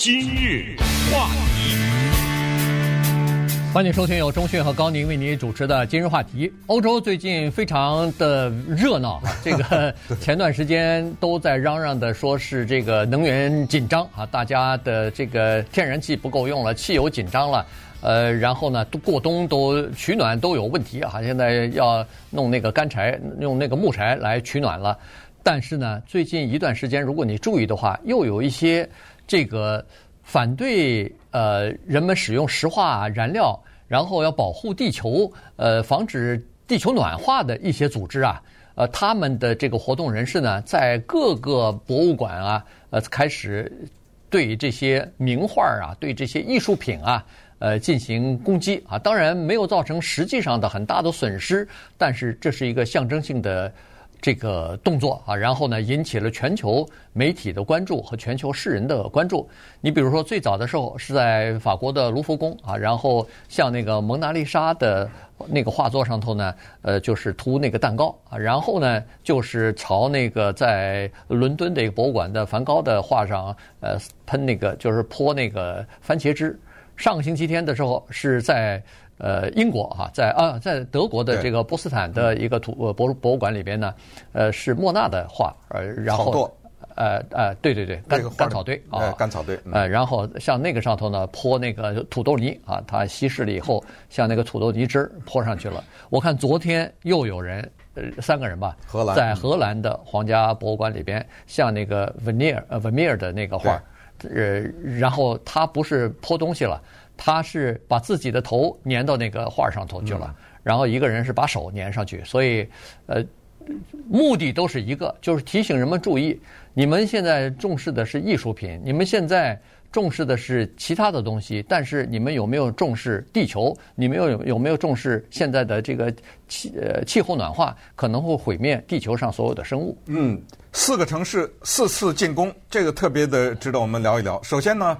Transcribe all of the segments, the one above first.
今日话题，欢迎收听由中讯和高宁为您主持的今日话题。欧洲最近非常的热闹，这个前段时间都在嚷嚷的说是这个能源紧张啊，大家的这个天然气不够用了，汽油紧张了，呃，然后呢，过冬都取暖都有问题啊，现在要弄那个干柴，用那个木柴来取暖了。但是呢，最近一段时间，如果你注意的话，又有一些。这个反对呃人们使用石化燃料，然后要保护地球，呃防止地球暖化的一些组织啊，呃他们的这个活动人士呢，在各个博物馆啊，呃开始对这些名画啊，对这些艺术品啊，呃进行攻击啊。当然没有造成实际上的很大的损失，但是这是一个象征性的。这个动作啊，然后呢，引起了全球媒体的关注和全球世人的关注。你比如说，最早的时候是在法国的卢浮宫啊，然后像那个蒙娜丽莎的那个画作上头呢，呃，就是涂那个蛋糕啊，然后呢，就是朝那个在伦敦的一个博物馆的梵高的画上，呃，喷那个就是泼那个番茄汁。上个星期天的时候是在。呃，英国哈，在啊，在德国的这个波斯坦的一个图呃博博物馆里边呢，呃，是莫纳的画，呃，然后呃呃，对对对，干干草堆啊，干草堆，呃，然后像那个上头呢，泼那个土豆泥啊，它稀释了以后，像那个土豆泥汁泼上去了。我看昨天又有人，呃，三个人吧，荷兰。在荷兰的皇家博物馆里边，像那个维米尔呃维米尔的那个画，呃，然后他不是泼东西了。他是把自己的头粘到那个画上头去了，然后一个人是把手粘上去，所以，呃，目的都是一个，就是提醒人们注意，你们现在重视的是艺术品，你们现在重视的是其他的东西，但是你们有没有重视地球？你们有有没有重视现在的这个气呃气候暖化可能会毁灭地球上所有的生物？嗯，四个城市四次进攻，这个特别的值得我们聊一聊。首先呢。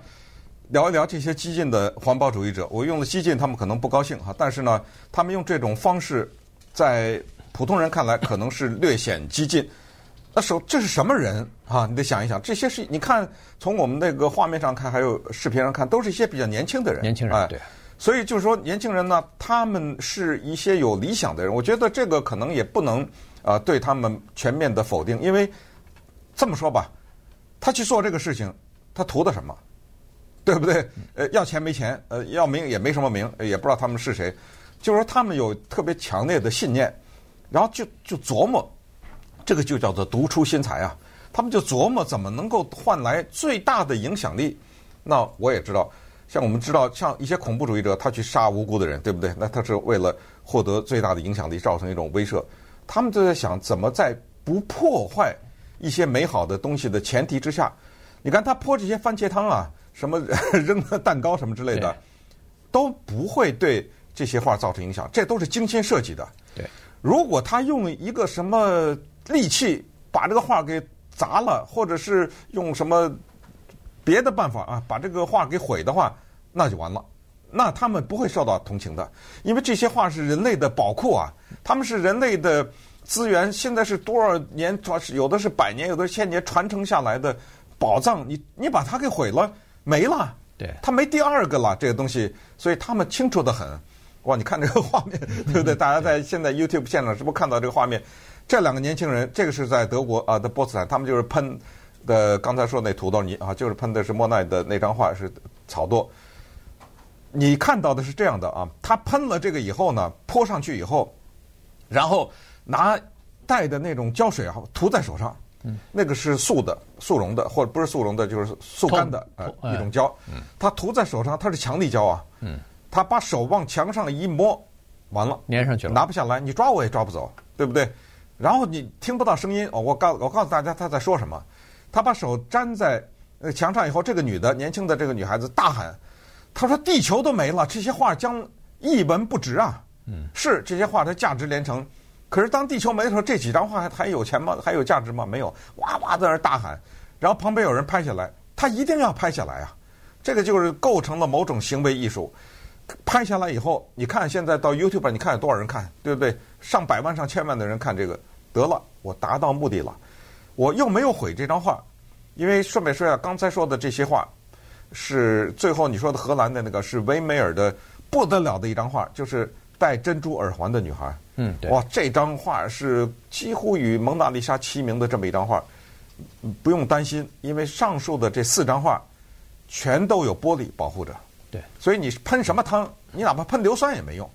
聊一聊这些激进的环保主义者，我用了激进，他们可能不高兴哈，但是呢，他们用这种方式，在普通人看来可能是略显激进。那首这是什么人啊？你得想一想，这些是你看从我们那个画面上看，还有视频上看，都是一些比较年轻的人，年轻人，哎，对。所以就是说，年轻人呢，他们是一些有理想的人。我觉得这个可能也不能啊、呃、对他们全面的否定，因为这么说吧，他去做这个事情，他图的什么？对不对？呃，要钱没钱，呃，要名也没什么名，也不知道他们是谁。就是说，他们有特别强烈的信念，然后就就琢磨，这个就叫做独出心裁啊。他们就琢磨怎么能够换来最大的影响力。那我也知道，像我们知道，像一些恐怖主义者，他去杀无辜的人，对不对？那他是为了获得最大的影响力，造成一种威慑。他们就在想，怎么在不破坏一些美好的东西的前提之下，你看他泼这些番茄汤啊。什么 扔的蛋糕什么之类的，都不会对这些画造成影响，这都是精心设计的。对，如果他用一个什么利器把这个画给砸了，或者是用什么别的办法啊把这个画给毁的话，那就完了。那他们不会受到同情的，因为这些画是人类的宝库啊，他们是人类的资源，现在是多少年传，有的是百年，有的是千年传承下来的宝藏，你你把它给毁了。没了，对，它没第二个了，这个东西，所以他们清楚得很。哇，你看这个画面，对不 对？大家在现在 YouTube 现场是不是看到这个画面？这两个年轻人，这个是在德国啊的波茨坦，他们就是喷的，刚才说那土豆泥啊，就是喷的是莫奈的那张画是草垛。你看到的是这样的啊，他喷了这个以后呢，泼上去以后，然后拿带的那种胶水啊涂在手上。嗯，那个是速的、速溶的，或者不是速溶的，就是速干的呃一种胶。嗯，它涂在手上，它是强力胶啊。嗯，他把手往墙上一摸，完了，粘上去了，拿不下来，你抓我也抓不走，对不对？然后你听不到声音哦。我告我告诉大家他在说什么。他把手粘在呃墙上以后，这个女的年轻的这个女孩子大喊：“她说地球都没了，这些画将一文不值啊！”嗯，是这些画它价值连城。可是当地球没的时候，这几张画还还有钱吗？还有价值吗？没有，哇哇在那儿大喊，然后旁边有人拍下来，他一定要拍下来啊！这个就是构成了某种行为艺术。拍下来以后，你看现在到 YouTube，你看有多少人看，对不对？上百万、上千万的人看这个，得了，我达到目的了，我又没有毁这张画，因为顺便说一下，刚才说的这些画，是最后你说的荷兰的那个是维梅尔的不得了的一张画，就是戴珍珠耳环的女孩。嗯，对。哇，这张画是几乎与蒙娜丽莎齐名的这么一张画，不用担心，因为上述的这四张画全都有玻璃保护着。对，所以你喷什么汤，你哪怕喷硫酸也没用，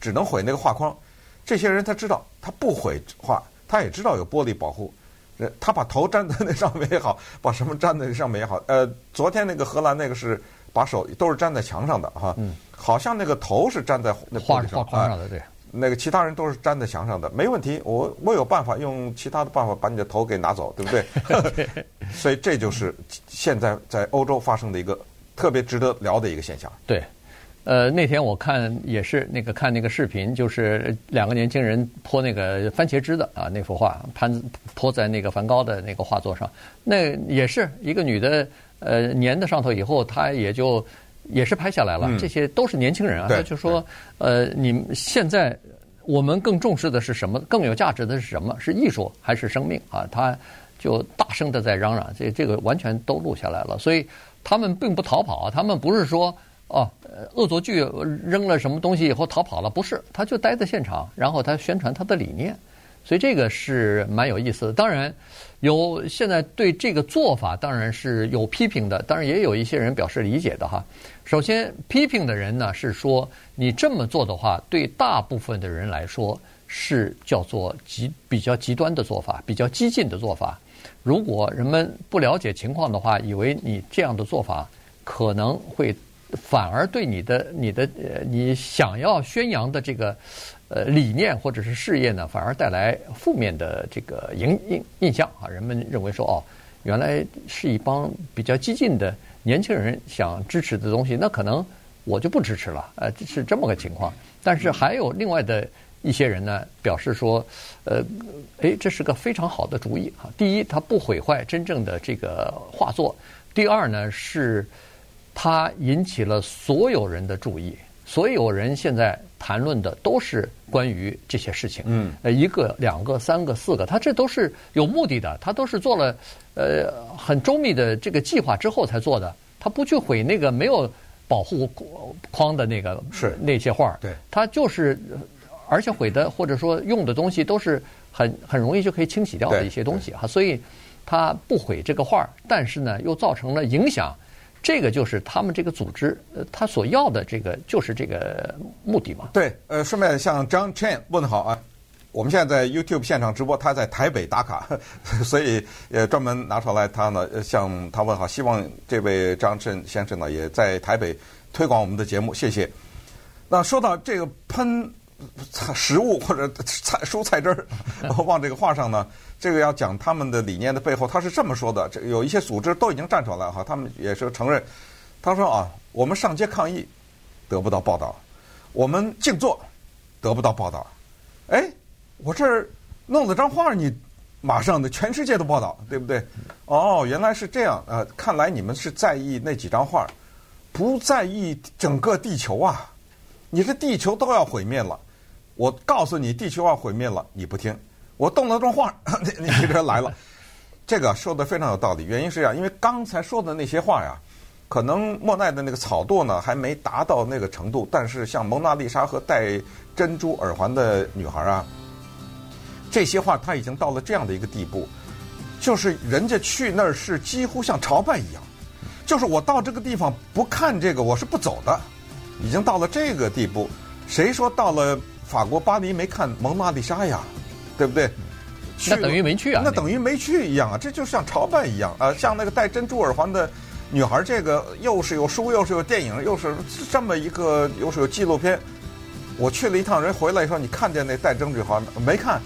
只能毁那个画框。这些人他知道，他不毁画，他也知道有玻璃保护。他把头粘在那上面也好，把什么粘在那上面也好。呃，昨天那个荷兰那个是把手都是粘在墙上的哈，嗯，好像那个头是粘在那画画框上的对。那个其他人都是粘在墙上的，没问题。我我有办法用其他的办法把你的头给拿走，对不对？所以这就是现在在欧洲发生的一个特别值得聊的一个现象。对。呃，那天我看也是那个看那个视频，就是两个年轻人泼那个番茄汁的啊，那幅画喷泼在那个梵高的那个画作上，那也是一个女的，呃，粘在上头以后，他也就也是拍下来了。这些都是年轻人啊，他就说，呃，你们现在我们更重视的是什么？更有价值的是什么？是艺术还是生命啊？他就大声的在嚷嚷，这这个完全都录下来了。所以他们并不逃跑，他们不是说。哦，恶作剧扔了什么东西以后逃跑了？不是，他就待在现场，然后他宣传他的理念，所以这个是蛮有意思的。当然，有现在对这个做法当然是有批评的，当然也有一些人表示理解的哈。首先，批评的人呢是说，你这么做的话，对大部分的人来说是叫做极比较极端的做法，比较激进的做法。如果人们不了解情况的话，以为你这样的做法可能会。反而对你的、你的、呃，你想要宣扬的这个，呃，理念或者是事业呢，反而带来负面的这个影印印象啊。人们认为说，哦，原来是一帮比较激进的年轻人想支持的东西，那可能我就不支持了。呃，是这么个情况。但是还有另外的一些人呢，表示说，呃，诶，这是个非常好的主意啊。第一，它不毁坏真正的这个画作；第二呢，是。它引起了所有人的注意，所有人现在谈论的都是关于这些事情。嗯，呃，一个、两个、三个、四个，他这都是有目的的，他都是做了呃很周密的这个计划之后才做的。他不去毁那个没有保护框的那个是那些画，对，他就是而且毁的或者说用的东西都是很很容易就可以清洗掉的一些东西哈，所以他不毁这个画，但是呢又造成了影响。这个就是他们这个组织，他所要的这个就是这个目的嘛。对，呃，顺便向 John Chen 问好啊。我们现在在 YouTube 现场直播，他在台北打卡，所以也专门拿出来他呢向他问好。希望这位 John Chen 先生呢也在台北推广我们的节目，谢谢。那说到这个喷菜食物或者菜蔬菜汁儿 往这个画上呢？这个要讲他们的理念的背后，他是这么说的：这有一些组织都已经站出来了哈，他们也是承认。他说啊，我们上街抗议得不到报道，我们静坐得不到报道。哎，我这儿弄了张画，你马上的全世界都报道，对不对？哦，原来是这样。呃，看来你们是在意那几张画，不在意整个地球啊！你这地球都要毁灭了，我告诉你，地球要毁灭了，你不听。我动了动画，你你这来了，这个说的非常有道理。原因是这样，因为刚才说的那些话呀，可能莫奈的那个草垛呢还没达到那个程度，但是像蒙娜丽莎和戴珍珠耳环的女孩啊，这些画他已经到了这样的一个地步，就是人家去那儿是几乎像朝拜一样，就是我到这个地方不看这个我是不走的，已经到了这个地步。谁说到了法国巴黎没看蒙娜丽莎呀？对不对？那等于没去啊！那等于没去一样啊！这就像朝拜一样啊！像那个戴珍珠耳环的女孩，这个又是有书，又是有电影，又是这么一个，又是有纪录片。我去了一趟，人回来说：“你看见那戴珍珠耳环没看？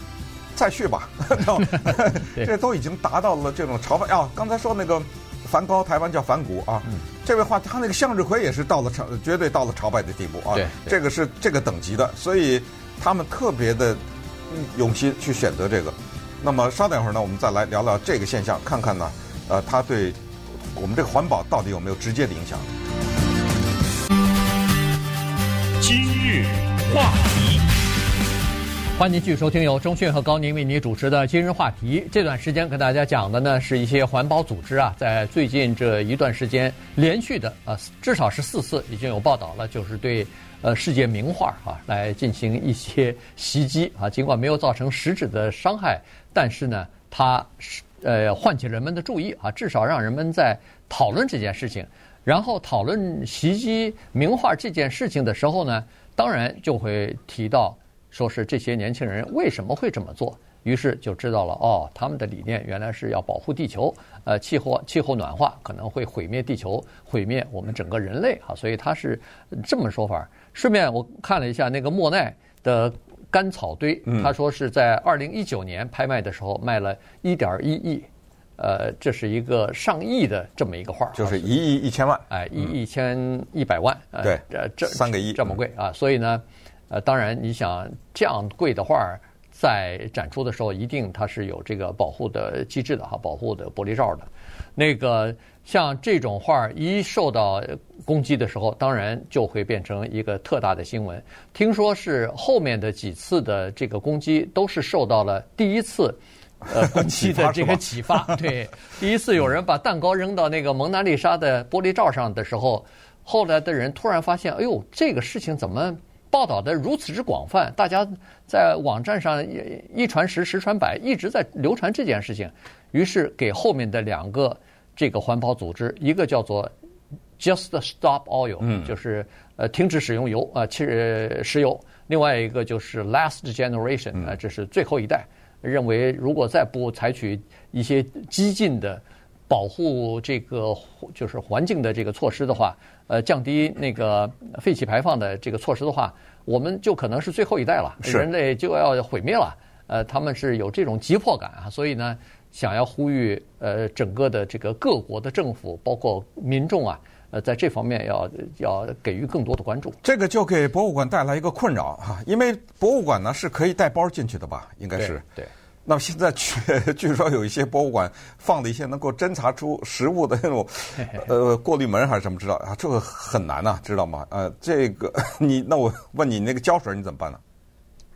再去吧。” 这都已经达到了这种朝拜啊！刚才说那个梵高，台湾叫梵谷啊。嗯、这位画他那个向日葵也是到了朝，绝对到了朝拜的地步啊！这个是这个等级的，所以他们特别的。用心去选择这个，那么稍等一会儿呢，我们再来聊聊这个现象，看看呢，呃，它对我们这个环保到底有没有直接的影响？今日话题，欢迎继续收听由中讯和高宁为您主持的今日话题。这段时间跟大家讲的呢，是一些环保组织啊，在最近这一段时间连续的啊，至少是四次已经有报道了，就是对呃世界名画啊来进行一些袭击啊。尽管没有造成实质的伤害，但是呢，它是呃唤起人们的注意啊，至少让人们在讨论这件事情。然后讨论袭击名画这件事情的时候呢，当然就会提到。说是这些年轻人为什么会这么做？于是就知道了哦，他们的理念原来是要保护地球，呃，气候气候暖化可能会毁灭地球，毁灭我们整个人类啊，所以他是这么说法。顺便我看了一下那个莫奈的干草堆，他说是在二零一九年拍卖的时候卖了一点一亿，呃，这是一个上亿的这么一个画，就是一亿一千万，哎，一亿一千一百万，对，呃，这三个亿这么贵啊，所以呢。呃，当然，你想这样贵的画在展出的时候，一定它是有这个保护的机制的哈，保护的玻璃罩的。那个像这种画一受到攻击的时候，当然就会变成一个特大的新闻。听说是后面的几次的这个攻击都是受到了第一次呃攻击的这个启发。对，第一次有人把蛋糕扔到那个蒙娜丽莎的玻璃罩上的时候，后来的人突然发现，哎呦，这个事情怎么？报道的如此之广泛，大家在网站上一传十，十传百，一直在流传这件事情。于是给后面的两个这个环保组织，一个叫做 Just Stop Oil，嗯，就是呃停止使用油啊，其实石油；另外一个就是 Last Generation，啊，这是最后一代，认为如果再不采取一些激进的保护这个就是环境的这个措施的话。呃，降低那个废气排放的这个措施的话，我们就可能是最后一代了，人类就要毁灭了。呃，他们是有这种急迫感啊，所以呢，想要呼吁呃整个的这个各国的政府，包括民众啊，呃，在这方面要要给予更多的关注。这个就给博物馆带来一个困扰哈，因为博物馆呢是可以带包进去的吧？应该是对。对那么现在据 据说有一些博物馆放的一些能够侦查出食物的那种 呃过滤门还是什么知道啊？这个很难呐，知道吗？呃，这个 你那我问你那个胶水你怎么办呢？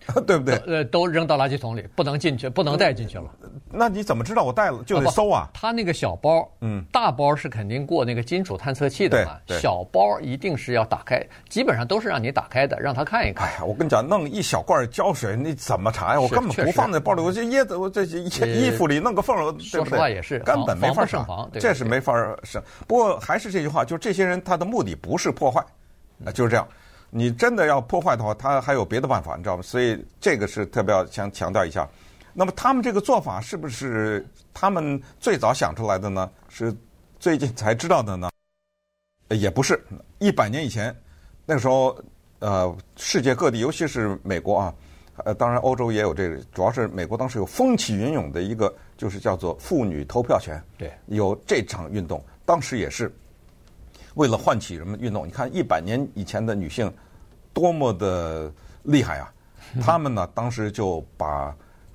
对不对？呃，都扔到垃圾桶里，不能进去，不能带进去了。那你怎么知道我带了就得搜啊？他那个小包，嗯，大包是肯定过那个金属探测器的嘛。小包一定是要打开，基本上都是让你打开的，让他看一看。哎呀，我跟你讲，弄一小罐胶水，你怎么查呀？我根本不放在包里，我就掖在我这些衣服里弄个缝儿。说实话也是，根本没法上防，这是没法上。不过还是这句话，就这些人他的目的不是破坏，啊，就是这样。你真的要破坏的话，他还有别的办法，你知道吗？所以这个是特别要强强调一下。那么他们这个做法是不是他们最早想出来的呢？是最近才知道的呢？也不是，一百年以前，那个时候，呃，世界各地，尤其是美国啊，呃，当然欧洲也有这个，主要是美国当时有风起云涌的一个，就是叫做妇女投票权，对，有这场运动，当时也是。为了唤起人们运动，你看一百年以前的女性多么的厉害啊！他们呢，当时就把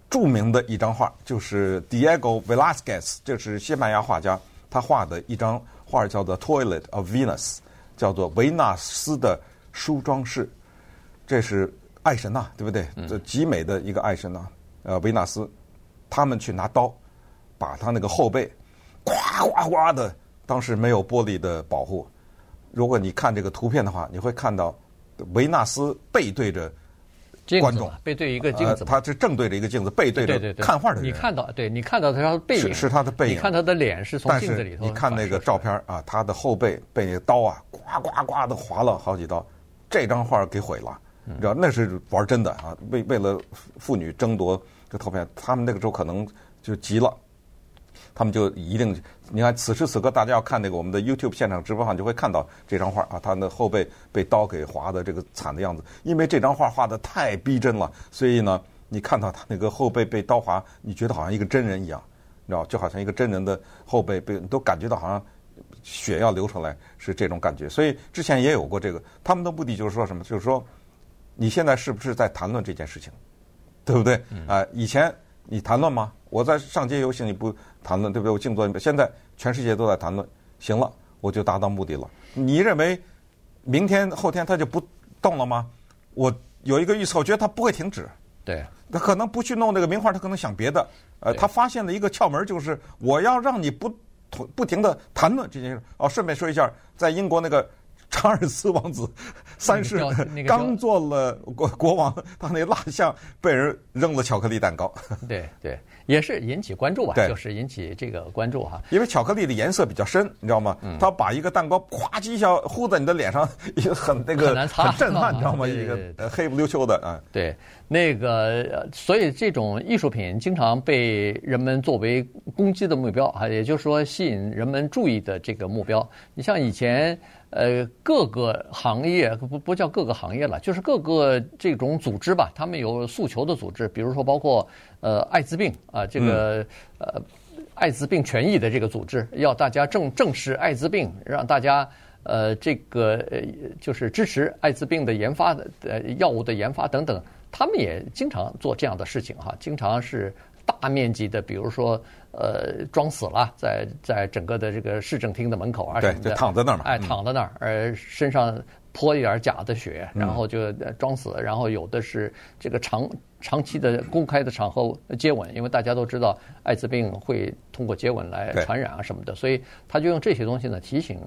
著名的一张画，就是 Diego Velazquez，这是西班牙画家，他画的一张画叫做《Toilet of Venus》，叫做维纳斯的梳妆室。这是爱神呐，对不对？这极美的一个爱神呐，呃，维纳斯。他们去拿刀，把他那个后背，咵咵咵的。当时没有玻璃的保护，如果你看这个图片的话，你会看到维纳斯背对着观众，背对一个镜子，他是正对着一个镜子，背对着看画的人。你看到，对你看到他的背影是是他的背影，你看他的脸是从镜子里头。你看那个照片啊，他的后背被那个刀啊，呱呱呱的划了好几刀，这张画给毁了，你知道那是玩真的啊！为为了妇女争夺这图片，他们那个时候可能就急了。他们就一定，你看此时此刻，大家要看那个我们的 YouTube 现场直播上，就会看到这张画啊，他的后背被刀给划的这个惨的样子。因为这张画画的太逼真了，所以呢，你看到他那个后背被刀划，你觉得好像一个真人一样，你知道，就好像一个真人的后背被，都感觉到好像血要流出来，是这种感觉。所以之前也有过这个，他们的目的就是说什么？就是说，你现在是不是在谈论这件事情，对不对？啊、呃，以前你谈论吗？我在上街游行，你不谈论，对不对？我静坐。现在全世界都在谈论，行了，我就达到目的了。你认为明天后天他就不动了吗？我有一个预测，我觉得他不会停止。对，他可能不去弄这个名画，他可能想别的。呃，他发现了一个窍门，就是我要让你不不停的谈论这件事。哦，顺便说一下，在英国那个。查尔斯王子 三世刚做了国国王，他那蜡像被人扔了巧克力蛋糕。对对，也是引起关注吧？就是引起这个关注哈。因为巧克力的颜色比较深，你知道吗？他把一个蛋糕咵叽一下糊在你的脸上，也很那个很震撼，你知道吗？一个黑不溜秋的啊。对，那个所以这种艺术品经常被人们作为攻击的目标啊，也就是说吸引人们注意的这个目标。你像以前。呃，各个行业不不叫各个行业了，就是各个这种组织吧，他们有诉求的组织，比如说包括呃艾滋病啊，这个呃艾滋病权益的这个组织，要大家正正视艾滋病，让大家呃这个呃就是支持艾滋病的研发的呃药物的研发等等，他们也经常做这样的事情哈，经常是。大面积的，比如说，呃，装死了，在在整个的这个市政厅的门口啊，对，就躺在那儿嘛，哎，躺在那儿，呃，身上泼一点假的血，然后就装死，然后有的是这个长长期的公开的场合接吻，因为大家都知道艾滋病会通过接吻来传染啊什么的，所以他就用这些东西呢提醒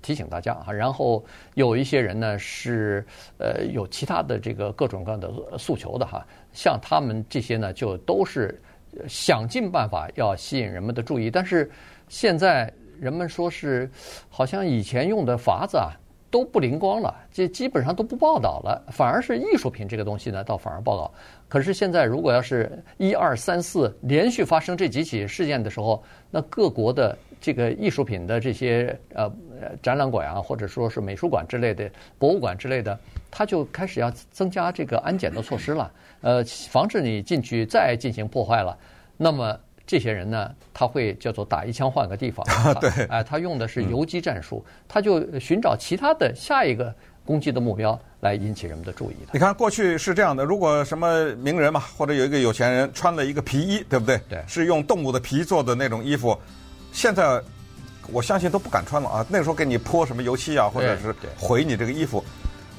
提醒大家啊，然后有一些人呢是呃有其他的这个各种各样的诉求的哈，像他们这些呢就都是。想尽办法要吸引人们的注意，但是现在人们说是好像以前用的法子啊都不灵光了，这基本上都不报道了，反而是艺术品这个东西呢倒反而报道。可是现在如果要是一二三四连续发生这几起事件的时候，那各国的这个艺术品的这些呃展览馆啊，或者说是美术馆之类的博物馆之类的，他就开始要增加这个安检的措施了。呃，防止你进去再进行破坏了，那么这些人呢，他会叫做打一枪换个地方。对，哎，他用的是游击战术，他就寻找其他的下一个攻击的目标来引起人们的注意的。你看，过去是这样的，如果什么名人嘛，或者有一个有钱人穿了一个皮衣，对不对？对，是用动物的皮做的那种衣服，现在我相信都不敢穿了啊。那个时候给你泼什么油漆啊，或者是毁你这个衣服。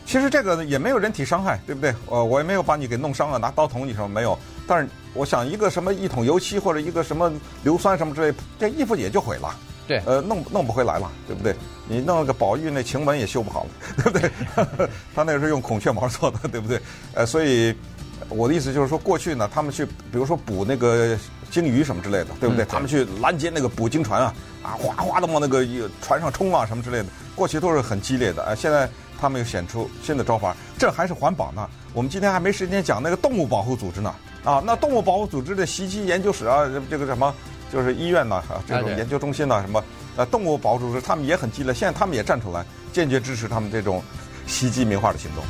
其实这个也没有人体伤害，对不对？呃，我也没有把你给弄伤了，拿刀捅你什么没有。但是我想，一个什么一桶油漆或者一个什么硫酸什么之类，这衣服也就毁了。对，呃，弄弄不回来了，对不对？你弄了个宝玉那晴雯也修不好了，对不对？他那个是用孔雀毛做的，对不对？呃，所以我的意思就是说，过去呢，他们去比如说补那个鲸鱼什么之类的，对不对？嗯、他们去拦截那个捕鲸船啊，啊，哗哗的往那个船上冲啊什么之类的，过去都是很激烈的。啊，现在。他们又显出新的招法，这还是环保呢。我们今天还没时间讲那个动物保护组织呢。啊，那动物保护组织的袭击研究室啊，这个什么，就是医院呐，啊，这种研究中心呐，什么，呃，动物保护组织，他们也很激烈。现在他们也站出来，坚决支持他们这种袭击名画的行动。